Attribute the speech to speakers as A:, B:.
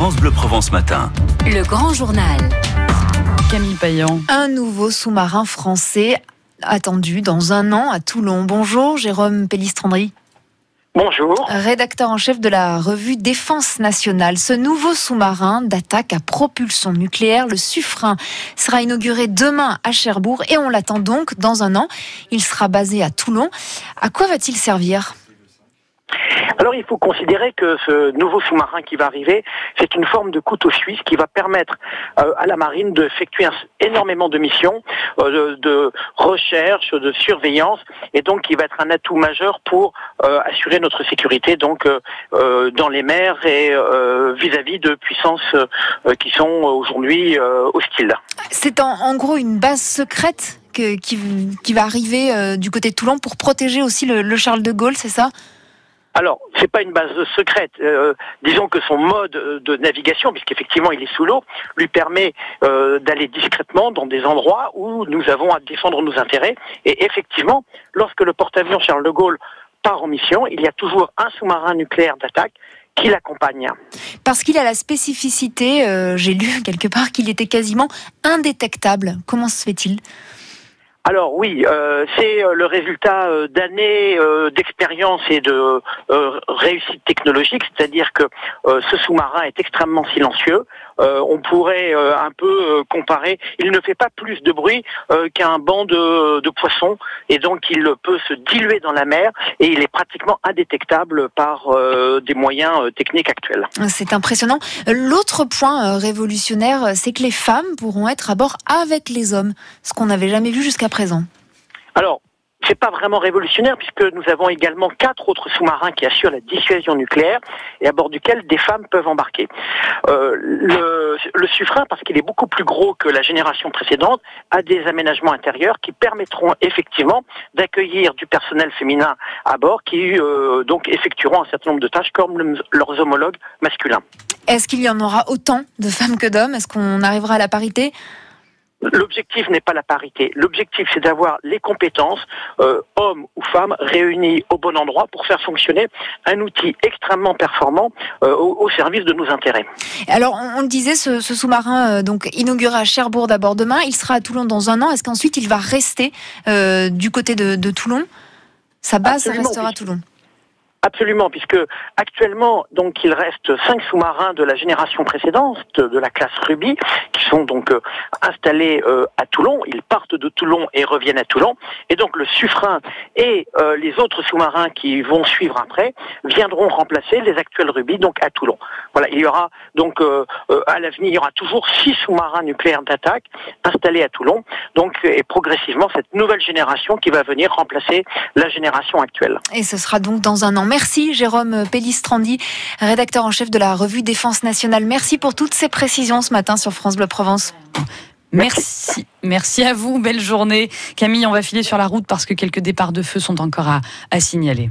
A: France Bleu Provence Matin.
B: Le grand journal.
C: Camille Payan.
D: Un nouveau sous-marin français attendu dans un an à Toulon. Bonjour Jérôme Pellistrandry.
E: Bonjour.
D: Rédacteur en chef de la revue Défense nationale. Ce nouveau sous-marin d'attaque à propulsion nucléaire, le Suffren, sera inauguré demain à Cherbourg et on l'attend donc dans un an. Il sera basé à Toulon. À quoi va-t-il servir?
E: Alors il faut considérer que ce nouveau sous-marin qui va arriver, c'est une forme de couteau suisse qui va permettre euh, à la marine d'effectuer énormément de missions euh, de, recherche, de surveillance, et donc qui va être un atout majeur pour euh, assurer notre sécurité donc dans les mers et vis-à-vis de puissances qui sont aujourd'hui hostiles.
D: C'est en, gros une base secrète qui, va arriver du côté de Toulon pour protéger aussi le Charles de Gaulle, c'est ça?
E: Alors, c'est pas une base secrète. Euh, disons que son mode de navigation, puisqu'effectivement il est sous l'eau, lui permet euh, d'aller discrètement dans des endroits où nous avons à défendre nos intérêts. Et effectivement, lorsque le porte-avions Charles de Gaulle part en mission, il y a toujours un sous-marin nucléaire d'attaque qui l'accompagne.
D: Parce qu'il a la spécificité, euh, j'ai lu quelque part qu'il était quasiment indétectable. Comment se fait-il?
E: Alors oui, euh, c'est euh, le résultat euh, d'années d'expérience et de réussite technologique, c'est-à-dire que ce sous-marin est extrêmement silencieux. on pourrait un peu comparer, il ne fait pas plus de bruit qu'un banc de, de, poissons et donc il peut se diluer dans la mer et il est pratiquement indétectable par des moyens techniques actuels.
D: C'est impressionnant. L'autre point révolutionnaire, c'est que les femmes pourront être à bord avec les hommes, ce qu'on n'avait jamais vu jusqu'à présent
E: Alors, c'est pas vraiment révolutionnaire puisque nous avons également quatre autres sous-marins qui assurent la dissuasion nucléaire et à bord duquel des femmes peuvent embarquer. Euh, le, le parce qu'il est beaucoup plus gros que la génération précédente, a des aménagements intérieurs qui permettront effectivement d'accueillir du personnel féminin à bord qui euh, donc effectueront un certain nombre de tâches comme leurs homologues masculins.
D: Est-ce qu'il y en aura autant de femmes que d'hommes? Est-ce qu'on arrivera à la parité?
E: L'objectif n'est pas la parité. L'objectif, c'est d'avoir les compétences, euh, hommes ou femmes, réunis au bon endroit pour faire fonctionner un outil extrêmement performant euh, au, service de nos intérêts.
D: Alors, on, le disait, ce, sous-marin euh, donc inauguré à Cherbourg d'abord demain, il sera à Toulon dans un an. Est-ce qu'ensuite il va rester du côté de, Toulon? Sa base restera à Toulon.
E: Absolument, puisque actuellement, donc, il reste cinq sous-marins de la génération précédente, de la classe Ruby, qui sont donc euh, installés euh, à Toulon. Ils partent de Toulon et reviennent à Toulon. Et donc, le Suffren et euh, les autres sous-marins qui vont suivre après viendront remplacer les actuels Ruby, donc à Toulon. Voilà, il y aura donc à l'avenir, il y aura toujours six sous-marins nucléaires d'attaque installés à Toulon. Donc, et progressivement, cette nouvelle génération qui va venir remplacer la génération actuelle.
D: Et ce sera donc dans un an. Merci Jérôme Pellistrandi, rédacteur en chef de la revue Défense nationale. Merci pour toutes ces précisions ce matin sur France Bleu Provence.
C: Merci. Merci à vous. Belle journée. Camille, on va filer sur la route parce que quelques départs de feu sont encore à, à signaler.